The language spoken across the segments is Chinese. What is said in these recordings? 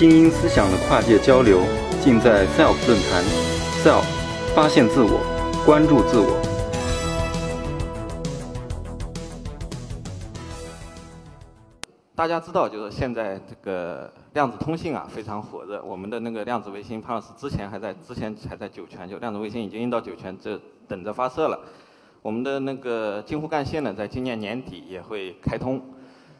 精英思想的跨界交流，尽在 SELF 论坛。SELF，发现自我，关注自我。大家知道，就是现在这个量子通信啊非常火热。我们的那个量子卫星，潘老师之前还在之前还在酒泉，就量子卫星已经运到酒泉，这等着发射了。我们的那个京沪干线呢，在今年年底也会开通。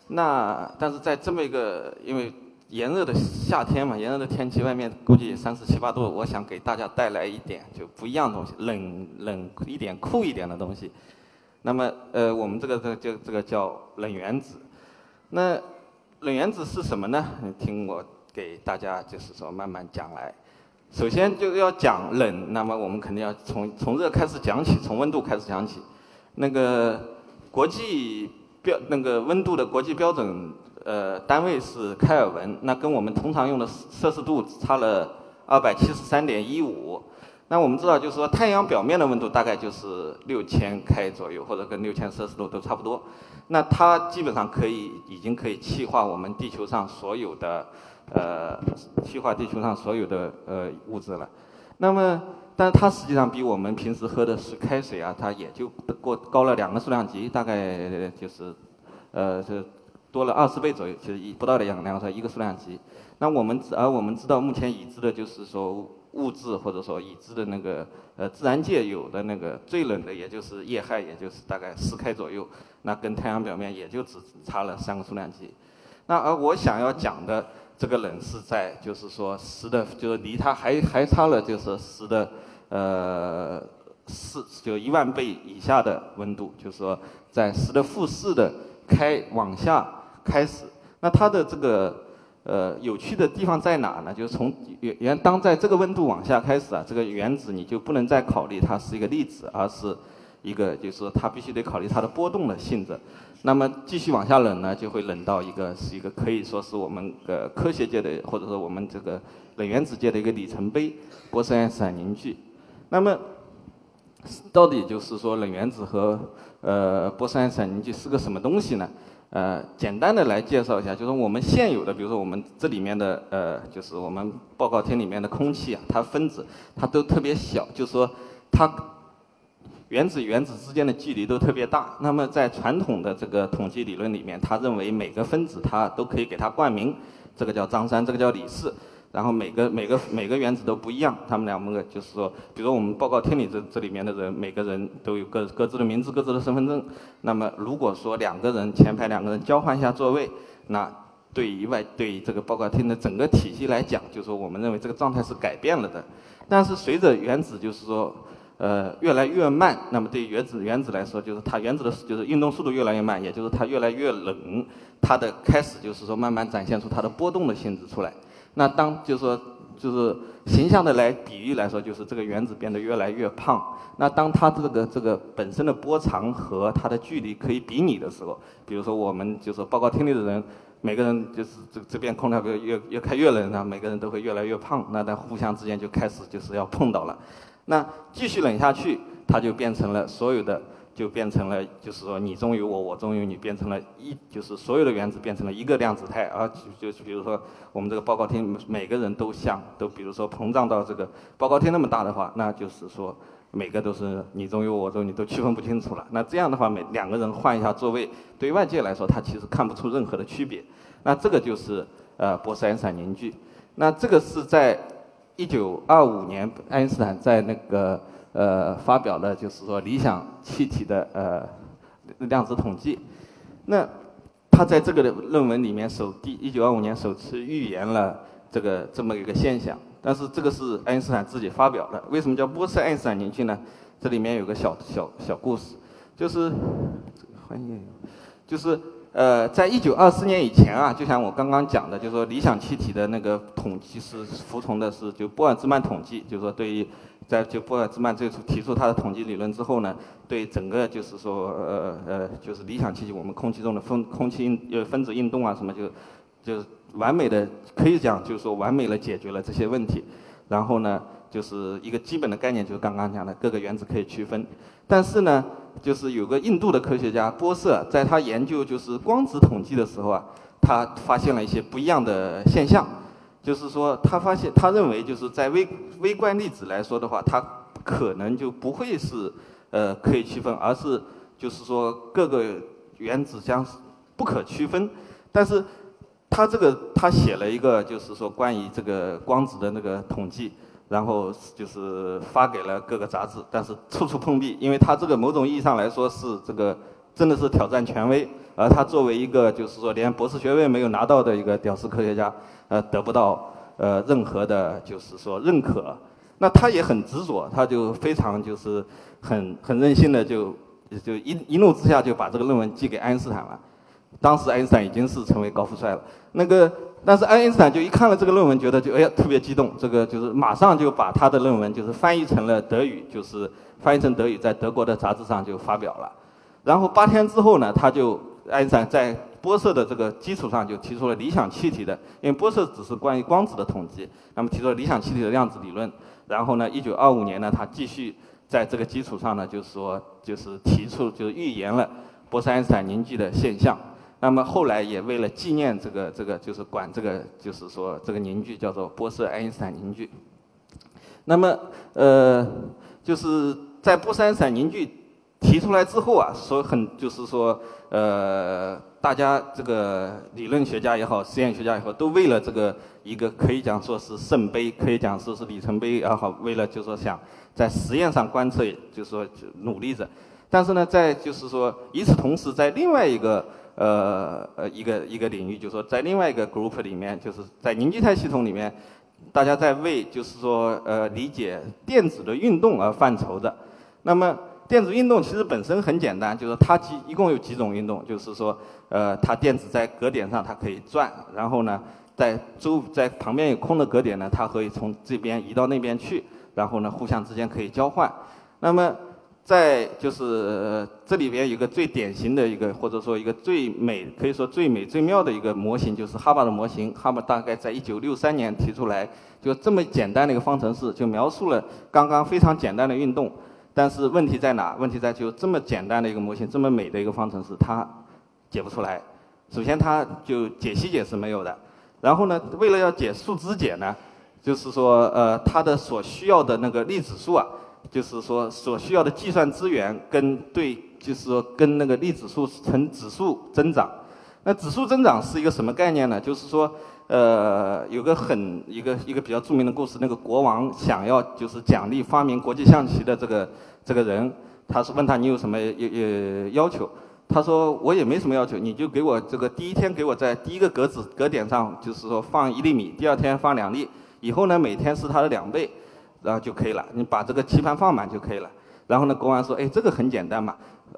那但是在这么一个因为炎热的夏天嘛，炎热的天气，外面估计三十七八度，我想给大家带来一点就不一样的东西，冷冷一点、酷一点的东西。那么呃，我们这个这就这个叫冷原子。那冷原子是什么呢？听我给大家就是说慢慢讲来。首先就要讲冷，那么我们肯定要从从热开始讲起，从温度开始讲起。那个国际。标那个温度的国际标准，呃，单位是开尔文，那跟我们通常用的摄氏度差了二百七十三点一五。那我们知道，就是说太阳表面的温度大概就是六千开左右，或者跟六千摄氏度都差不多。那它基本上可以已经可以气化我们地球上所有的，呃，气化地球上所有的呃物质了。那么。但它实际上比我们平时喝的是开水啊，它也就过高了两个数量级，大概就是，呃，是多了二十倍左右，其实一不到的两两个一个数量级。那我们而我们知道，目前已知的就是说物质或者说已知的那个呃自然界有的那个最冷的，也就是液氦，也就是大概十开左右，那跟太阳表面也就只差了三个数量级。那而我想要讲的这个冷是在就是说十的，就是离它还还差了就是十的。呃，四就一万倍以下的温度，就是说在十的负四的开往下开始，那它的这个呃有趣的地方在哪呢？就是从原原当在这个温度往下开始啊，这个原子你就不能再考虑它是一个粒子，而是一个就是说它必须得考虑它的波动的性质。那么继续往下冷呢，就会冷到一个是一个可以说是我们的科学界的或者说我们这个冷原子界的一个里程碑——波斯爱因斯坦凝聚。那么，到底就是说冷原子和呃波斯爱因斯坦凝聚是个什么东西呢？呃，简单的来介绍一下，就是我们现有的，比如说我们这里面的呃，就是我们报告厅里面的空气啊，它分子它都特别小，就是说它原子原子之间的距离都特别大。那么在传统的这个统计理论里面，他认为每个分子它都可以给它冠名，这个叫张三，这个叫李四。然后每个每个每个原子都不一样，他们两个就是说，比如我们报告厅里这这里面的人，每个人都有各各自的名字、各自的身份证。那么如果说两个人前排两个人交换一下座位，那对于外对于这个报告厅的整个体系来讲，就是说我们认为这个状态是改变了的。但是随着原子就是说，呃越来越慢，那么对于原子原子来说，就是它原子的就是运动速度越来越慢，也就是它越来越冷，它的开始就是说慢慢展现出它的波动的性质出来。那当就是说，就是形象的来比喻来说，就是这个原子变得越来越胖。那当它这个这个本身的波长和它的距离可以比拟的时候，比如说我们就是报告厅里的人，每个人就是这这边空调越越越开越冷，那每个人都会越来越胖。那在互相之间就开始就是要碰到了。那继续冷下去，它就变成了所有的。就变成了，就是说你中有我，我中有你，变成了一，就是所有的原子变成了一个量子态，而就就比如说我们这个报告厅每个人都像，都比如说膨胀到这个报告厅那么大的话，那就是说每个都是你中有我中，你都区分不清楚了。那这样的话，每两个人换一下座位，对外界来说，他其实看不出任何的区别。那这个就是呃波斯爱因斯坦凝聚。那这个是在一九二五年，爱因斯坦在那个。呃，发表了就是说理想气体的呃量子统计，那他在这个论文里面首第一九二五年首次预言了这个这么一个现象，但是这个是爱因斯坦自己发表的。为什么叫波斯爱因斯坦凝聚呢？这里面有个小小小故事，就是这个翻译就是。呃，在一九二四年以前啊，就像我刚刚讲的，就是说理想气体的那个统计是服从的是就波尔兹曼统计，就是说对于在就波尔兹曼最初提出他的统计理论之后呢，对整个就是说呃呃就是理想气体我们空气中的分空气运呃分子运动啊什么就就完美的可以讲就是说完美的解决了这些问题，然后呢就是一个基本的概念就是刚刚讲的各个原子可以区分，但是呢。就是有个印度的科学家波瑟，在他研究就是光子统计的时候啊，他发现了一些不一样的现象。就是说他发现他认为就是在微微观粒子来说的话，它可能就不会是呃可以区分，而是就是说各个原子将不可区分。但是他这个他写了一个就是说关于这个光子的那个统计，然后就是发给了各个杂志，但是处处碰壁，因为他这个某种意义上来说是这个真的是挑战权威，而他作为一个就是说连博士学位没有拿到的一个屌丝科学家，呃得不到呃任何的就是说认可，那他也很执着，他就非常就是很很任性的就就一一怒之下就把这个论文寄给爱因斯坦了。当时爱因斯坦已经是成为高富帅了，那个，但是爱因斯坦就一看了这个论文，觉得就哎呀特别激动，这个就是马上就把他的论文就是翻译成了德语，就是翻译成德语，在德国的杂志上就发表了。然后八天之后呢，他就爱因斯坦在波色的这个基础上就提出了理想气体的，因为波色只是关于光子的统计，那么提出了理想气体的量子理论。然后呢，一九二五年呢，他继续在这个基础上呢，就是说就是提出就是预言了波斯爱因斯坦凝聚的现象。那么后来也为了纪念这个这个，就是管这个，就是说这个凝聚叫做波色爱因斯坦凝聚。那么呃，就是在波色爱因斯坦凝聚提出来之后啊，说很就是说呃，大家这个理论学家也好，实验学家也好，都为了这个一个可以讲说是圣杯，可以讲说是里程碑也好，为了就是说想在实验上观测，就是说努力着。但是呢，在就是说与此同时，在另外一个。呃呃，一个一个领域，就是说在另外一个 group 里面，就是在凝聚态系统里面，大家在为就是说呃理解电子的运动而范畴的。那么电子运动其实本身很简单，就是它几一共有几种运动，就是说呃它电子在格点上它可以转，然后呢在周在旁边有空的格点呢，它可以从这边移到那边去，然后呢互相之间可以交换。那么在就是这里边有个最典型的一个，或者说一个最美，可以说最美最妙的一个模型，就是哈巴的模型。哈巴大概在一九六三年提出来，就这么简单的一个方程式，就描述了刚刚非常简单的运动。但是问题在哪？问题在就这么简单的一个模型，这么美的一个方程式，它解不出来。首先，它就解析解是没有的。然后呢，为了要解数值解呢，就是说呃，它的所需要的那个粒子数啊。就是说，所需要的计算资源跟对，就是说跟那个粒子数呈指数增长。那指数增长是一个什么概念呢？就是说，呃，有个很一个一个比较著名的故事，那个国王想要就是奖励发明国际象棋的这个这个人，他是问他你有什么要要求？他说我也没什么要求，你就给我这个第一天给我在第一个格子格点上就是说放一粒米，第二天放两粒，以后呢每天是它的两倍。然后就可以了，你把这个棋盘放满就可以了。然后呢，国王说：“哎，这个很简单嘛。”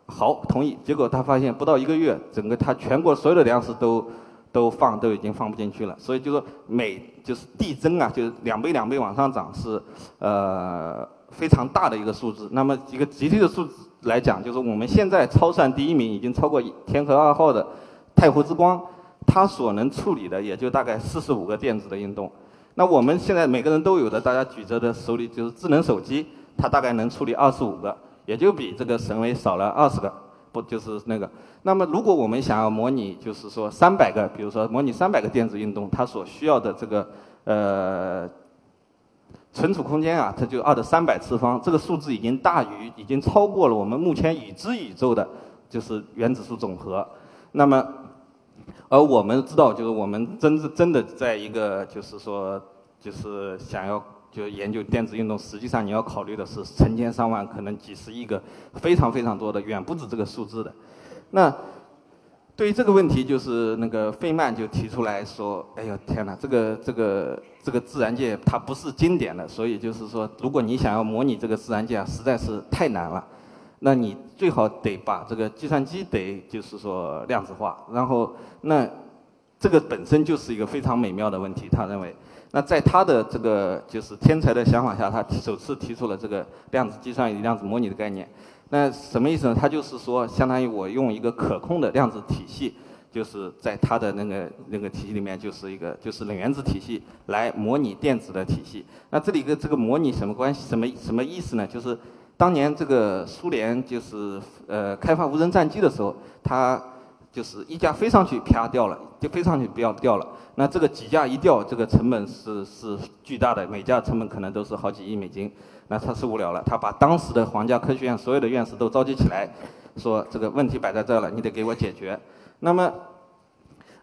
好，同意。结果他发现不到一个月，整个他全国所有的粮食都都放都已经放不进去了。所以就说每就是递增啊，就是两倍两倍往上涨是呃非常大的一个数字。那么一个集体的数字来讲，就是我们现在超算第一名已经超过天河二号的太湖之光，它所能处理的也就大概四十五个电子的运动。那我们现在每个人都有的，大家举着的手里就是智能手机，它大概能处理二十五个，也就比这个神威少了二十个，不就是那个？那么如果我们想要模拟，就是说三百个，比如说模拟三百个电子运动，它所需要的这个呃存储空间啊，它就二的三百次方，这个数字已经大于，已经超过了我们目前已知宇宙的，就是原子数总和。那么而我们知道，就是我们真真真的在一个，就是说，就是想要就研究电子运动，实际上你要考虑的是成千上万，可能几十亿个，非常非常多的，远不止这个数字的。那对于这个问题，就是那个费曼就提出来说：“哎呦天哪，这个这个这个自然界它不是经典的，所以就是说，如果你想要模拟这个自然界，实在是太难了。”那你最好得把这个计算机得就是说量子化，然后那这个本身就是一个非常美妙的问题。他认为，那在他的这个就是天才的想法下，他首次提出了这个量子计算与量子模拟的概念。那什么意思呢？他就是说，相当于我用一个可控的量子体系，就是在他的那个那个体系里面，就是一个就是冷原子体系来模拟电子的体系。那这里跟这个模拟什么关系？什么什么意思呢？就是当年这个苏联就是呃开发无人战机的时候，他就是一架飞上去啪掉了，就飞上去不要掉了。那这个几架一掉，这个成本是是巨大的，每架成本可能都是好几亿美金。那他是无聊了，他把当时的皇家科学院所有的院士都召集起来，说这个问题摆在这了，你得给我解决。那么，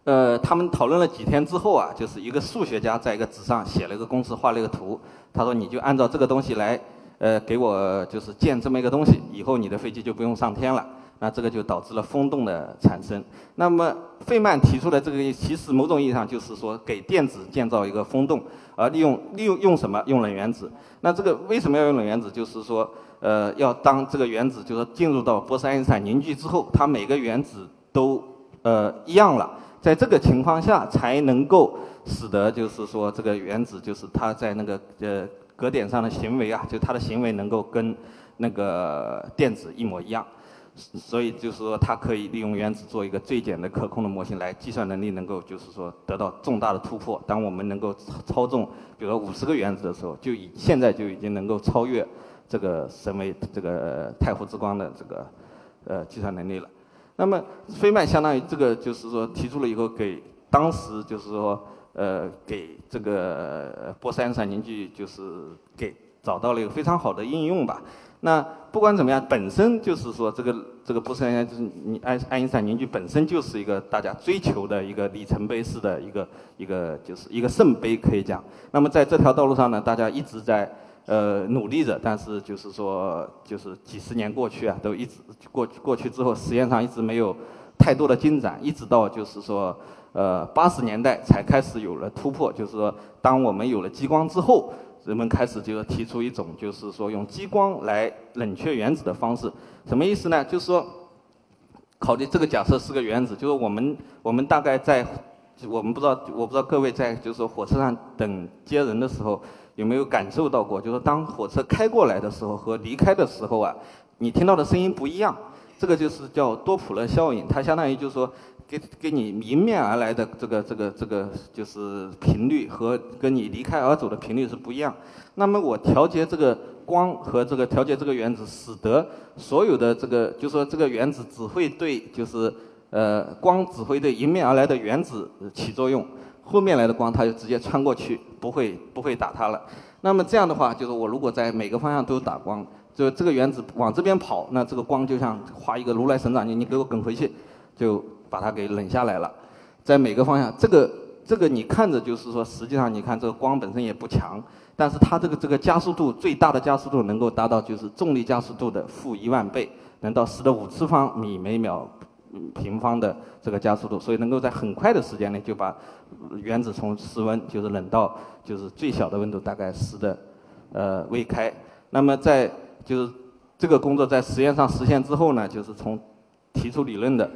呃，他们讨论了几天之后啊，就是一个数学家在一个纸上写了一个公式，画了一个图。他说你就按照这个东西来，呃，给我就是建这么一个东西，以后你的飞机就不用上天了。那这个就导致了风洞的产生。那么费曼提出的这个，其实某种意义上就是说给电子建造一个风洞，而利用利用用什么？用冷原子。那这个为什么要用冷原子？就是说，呃，要当这个原子就是进入到波斯爱因斯坦凝聚之后，它每个原子都呃一样了，在这个情况下才能够使得就是说这个原子就是它在那个呃格点上的行为啊，就它的行为能够跟那个电子一模一样。所以就是说，它可以利用原子做一个最简的可控的模型，来计算能力能够就是说得到重大的突破。当我们能够操纵，比如说五十个原子的时候，就已现在就已经能够超越这个神为这个太湖之光的这个呃计算能力了。那么费曼相当于这个就是说提出了以后，给当时就是说呃给这个波斯爱因斯坦凝聚就是给找到了一个非常好的应用吧。那不管怎么样，本身就是说这个这个波斯爱就是你爱爱因斯坦凝聚本身就是一个大家追求的一个里程碑式的一个一个就是一个圣杯可以讲。那么在这条道路上呢，大家一直在呃努力着，但是就是说就是几十年过去啊，都一直过过去之后，实验上一直没有太多的进展，一直到就是说呃八十年代才开始有了突破，就是说当我们有了激光之后。人们开始就是提出一种，就是说用激光来冷却原子的方式，什么意思呢？就是说，考虑这个假设是个原子，就是我们我们大概在，我们不知道我不知道各位在就是火车上等接人的时候有没有感受到过，就是当火车开过来的时候和离开的时候啊，你听到的声音不一样，这个就是叫多普勒效应，它相当于就是说。给给你迎面而来的这个这个这个就是频率和跟你离开而走的频率是不一样。那么我调节这个光和这个调节这个原子，使得所有的这个就说这个原子只会对就是呃光只会对迎面而来的原子起作用，后面来的光它就直接穿过去，不会不会打它了。那么这样的话，就是我如果在每个方向都打光，就这个原子往这边跑，那这个光就像画一个如来神掌，你你给我滚回去，就。把它给冷下来了，在每个方向，这个这个你看着就是说，实际上你看这个光本身也不强，但是它这个这个加速度最大的加速度能够达到就是重力加速度的负一万倍，能到十的五次方米每秒平方的这个加速度，所以能够在很快的时间内就把原子从室温就是冷到就是最小的温度大概十的呃微开。那么在就是这个工作在实验上实现之后呢，就是从提出理论的。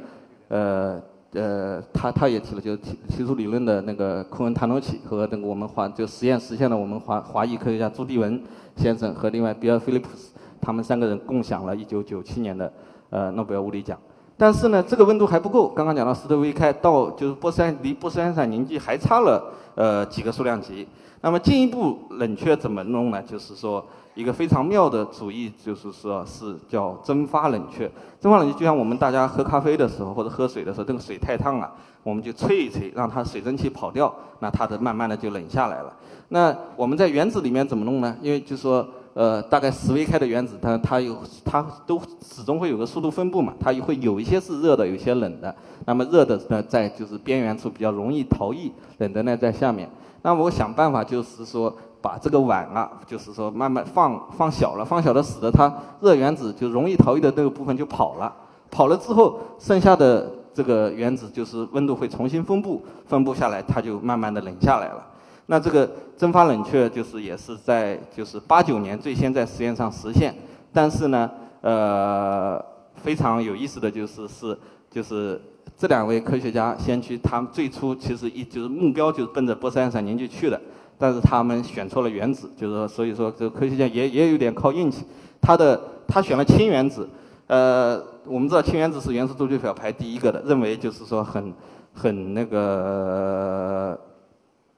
呃呃，他他也提了，就是提提出理论的那个库恩塔诺奇和那个我们华就实验实现了我们华华裔科学家朱迪文先生和另外比尔菲利普斯，他们三个人共享了1997年的呃诺贝尔物理奖。但是呢，这个温度还不够。刚刚讲到斯特微开到就是波斯离波斯爱因斯坦凝聚还差了呃几个数量级。那么进一步冷却怎么弄呢？就是说。一个非常妙的主意，就是说是叫蒸发冷却。蒸发冷却就像我们大家喝咖啡的时候或者喝水的时候，这个水太烫了，我们就吹一吹，让它水蒸气跑掉，那它的慢慢的就冷下来了。那我们在原子里面怎么弄呢？因为就说呃，大概十微开的原子，它它有它都始终会有个速度分布嘛，它会有一些是热的，有些冷的。那么热的呢，在就是边缘处比较容易逃逸，冷的呢在下面。那我想办法就是说。把这个碗啊，就是说慢慢放放小了，放小了使得它热原子就容易逃逸的那个部分就跑了，跑了之后剩下的这个原子就是温度会重新分布，分布下来它就慢慢的冷下来了。那这个蒸发冷却就是也是在就是八九年最先在实验上实现，但是呢，呃，非常有意思的就是是就是这两位科学家先驱，他们最初其实一就是目标就是奔着波斯爱因斯坦凝聚去的。但是他们选错了原子，就是说，所以说这个科学家也也有点靠运气。他的他选了氢原子，呃，我们知道氢原子是元素周期表排第一个的，认为就是说很很那个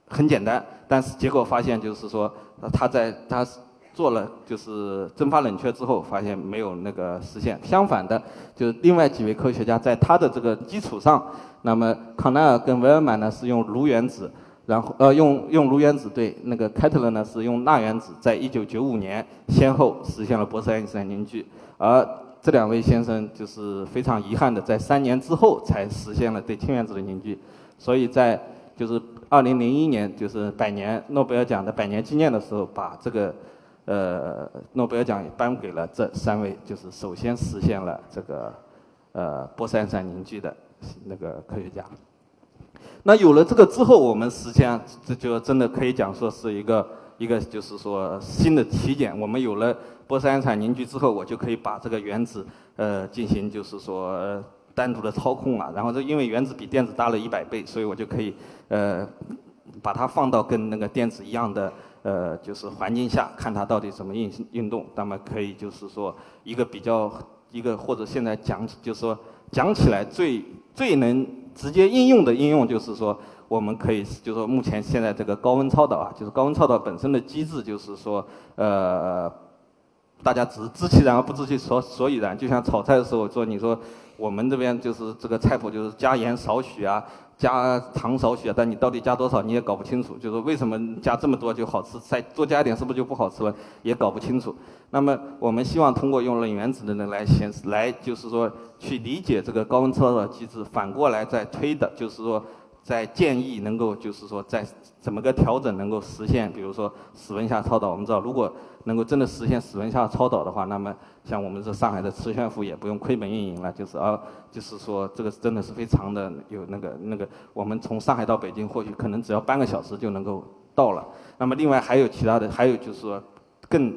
很简单。但是结果发现就是说，他在他做了就是蒸发冷却之后，发现没有那个实现。相反的，就是另外几位科学家在他的这个基础上，那么康奈尔跟维尔曼呢是用炉原子，然后呃用用炉原子对那个开特勒呢是用钠原子，在一九九五年先后实现了波斯爱因斯坦凝聚，而这两位先生就是非常遗憾的，在三年之后才实现了对氢原子的凝聚，所以在就是二零零一年，就是百年诺贝尔奖的百年纪念的时候，把这个呃诺贝尔奖颁给了这三位，就是首先实现了这个呃波斯爱因斯坦凝聚的那个科学家。那有了这个之后，我们实际上这就真的可以讲说是一个一个就是说新的起点。我们有了波斯爱因斯坦凝聚之后，我就可以把这个原子呃进行就是说。单独的操控啊，然后这因为原子比电子大了一百倍，所以我就可以呃把它放到跟那个电子一样的呃就是环境下，看它到底怎么运运动。那么可以就是说一个比较一个或者现在讲就是说讲起来最最能直接应用的应用就是说我们可以就是说目前现在这个高温超导啊，就是高温超导本身的机制就是说呃大家只知其然而不知其所所以然，就像炒菜的时候说你说。我们这边就是这个菜谱，就是加盐少许啊，加糖少许啊，但你到底加多少你也搞不清楚。就是为什么加这么多就好吃，再多加一点是不是就不好吃了，也搞不清楚。那么我们希望通过用冷原子的呢来显示，来就是说去理解这个高温超导机制，反过来再推的，就是说在建议能够就是说在怎么个调整能够实现，比如说室温下超导。我们知道如果能够真的实现室温下超导的话，那么像我们这上海的磁悬浮也不用亏本运营了，就是而就是说这个真的是非常的有那个那个，我们从上海到北京或许可能只要半个小时就能够到了。那么另外还有其他的，还有就是说更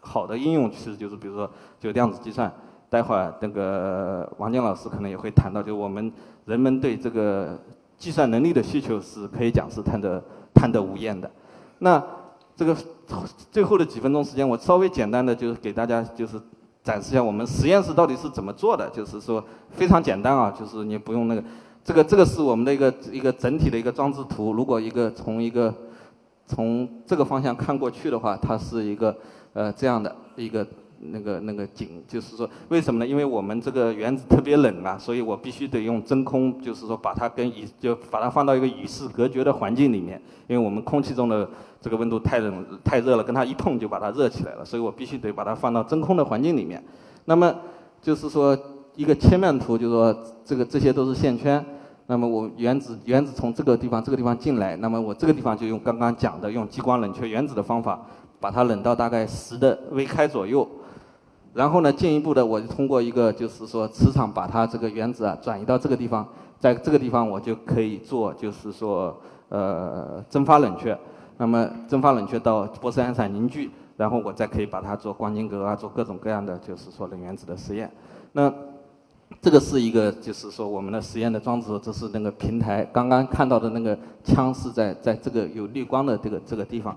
好的应用，其实就是比如说就量子计算。待会儿那个王健老师可能也会谈到，就我们人们对这个计算能力的需求是可以讲是贪得贪得无厌的。那这个最后的几分钟时间，我稍微简单的就是给大家就是。展示一下我们实验室到底是怎么做的，就是说非常简单啊，就是你不用那个，这个这个是我们的一个一个整体的一个装置图。如果一个从一个从这个方向看过去的话，它是一个呃这样的一个。那个那个景，就是说为什么呢？因为我们这个原子特别冷啊，所以我必须得用真空，就是说把它跟与就把它放到一个与世隔绝的环境里面，因为我们空气中的这个温度太冷太热了，跟它一碰就把它热起来了，所以我必须得把它放到真空的环境里面。那么就是说一个切面图，就是说这个这些都是线圈。那么我原子原子从这个地方这个地方进来，那么我这个地方就用刚刚讲的用激光冷却原子的方法，把它冷到大概十的微开左右。然后呢，进一步的，我就通过一个，就是说磁场把它这个原子啊转移到这个地方，在这个地方我就可以做，就是说呃蒸发冷却，那么蒸发冷却到玻色爱因斯坦凝聚，然后我再可以把它做光晶格啊，做各种各样的就是说冷原子的实验。那这个是一个就是说我们的实验的装置，这是那个平台，刚刚看到的那个枪是在在这个有绿光的这个这个地方，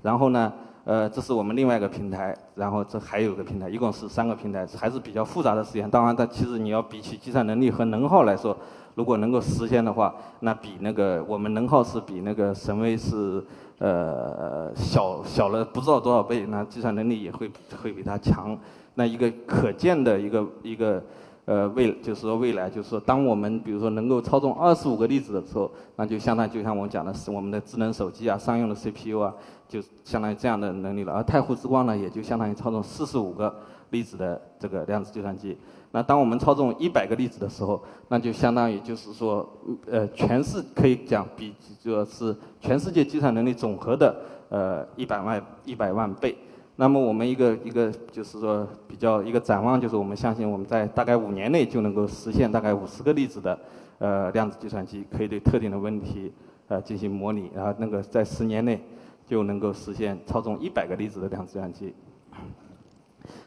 然后呢。呃，这是我们另外一个平台，然后这还有个平台，一共是三个平台，还是比较复杂的实验。当然，它其实你要比起计算能力和能耗来说，如果能够实现的话，那比那个我们能耗是比那个神威是呃小小了不知道多少倍，那计算能力也会会比它强。那一个可见的一个一个。呃，未就是说未来，就是说，当我们比如说能够操纵二十五个粒子的时候，那就相当于就像我讲的是我们的智能手机啊，商用的 CPU 啊，就相当于这样的能力了。而太湖之光呢，也就相当于操纵四十五个粒子的这个量子计算机。那当我们操纵一百个粒子的时候，那就相当于就是说，呃，全是可以讲比就是全世界计算能力总和的呃一百万一百万倍。那么我们一个一个就是说比较一个展望，就是我们相信我们在大概五年内就能够实现大概五十个粒子的呃量子计算机，可以对特定的问题呃进行模拟，然后那个在十年内就能够实现操纵一百个粒子的量子计算机。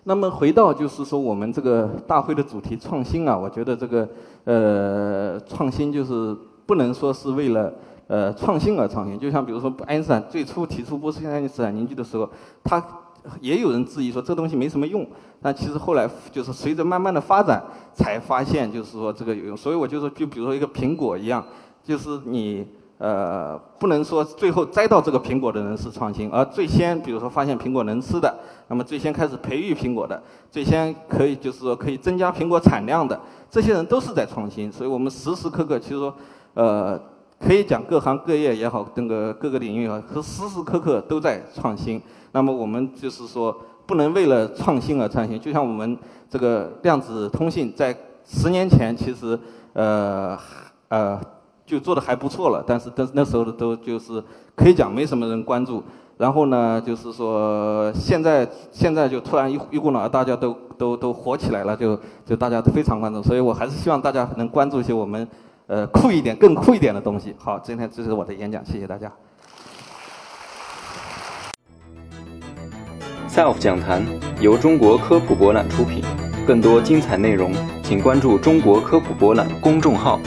那么回到就是说我们这个大会的主题创新啊，我觉得这个呃创新就是不能说是为了呃创新而创新，就像比如说爱因斯坦最初提出波斯爱因斯坦凝聚的时候，他也有人质疑说这东西没什么用，但其实后来就是随着慢慢的发展，才发现就是说这个有用。所以我就说，就比如说一个苹果一样，就是你呃，不能说最后摘到这个苹果的人是创新，而最先比如说发现苹果能吃的，那么最先开始培育苹果的，最先可以就是说可以增加苹果产量的，这些人都是在创新。所以我们时时刻刻其实说，呃，可以讲各行各业也好，那个各个领域也好，和时时刻刻都在创新。那么我们就是说，不能为了创新而创新。就像我们这个量子通信，在十年前其实呃呃。就做的还不错了，但是但是那时候的都就是可以讲没什么人关注，然后呢，就是说现在现在就突然一一股脑大家都都都火起来了，就就大家都非常关注，所以我还是希望大家能关注一些我们呃酷一点、更酷一点的东西。好，今天这是我的演讲，谢谢大家。Self 讲坛由中国科普博览出品，更多精彩内容请关注中国科普博览公众号。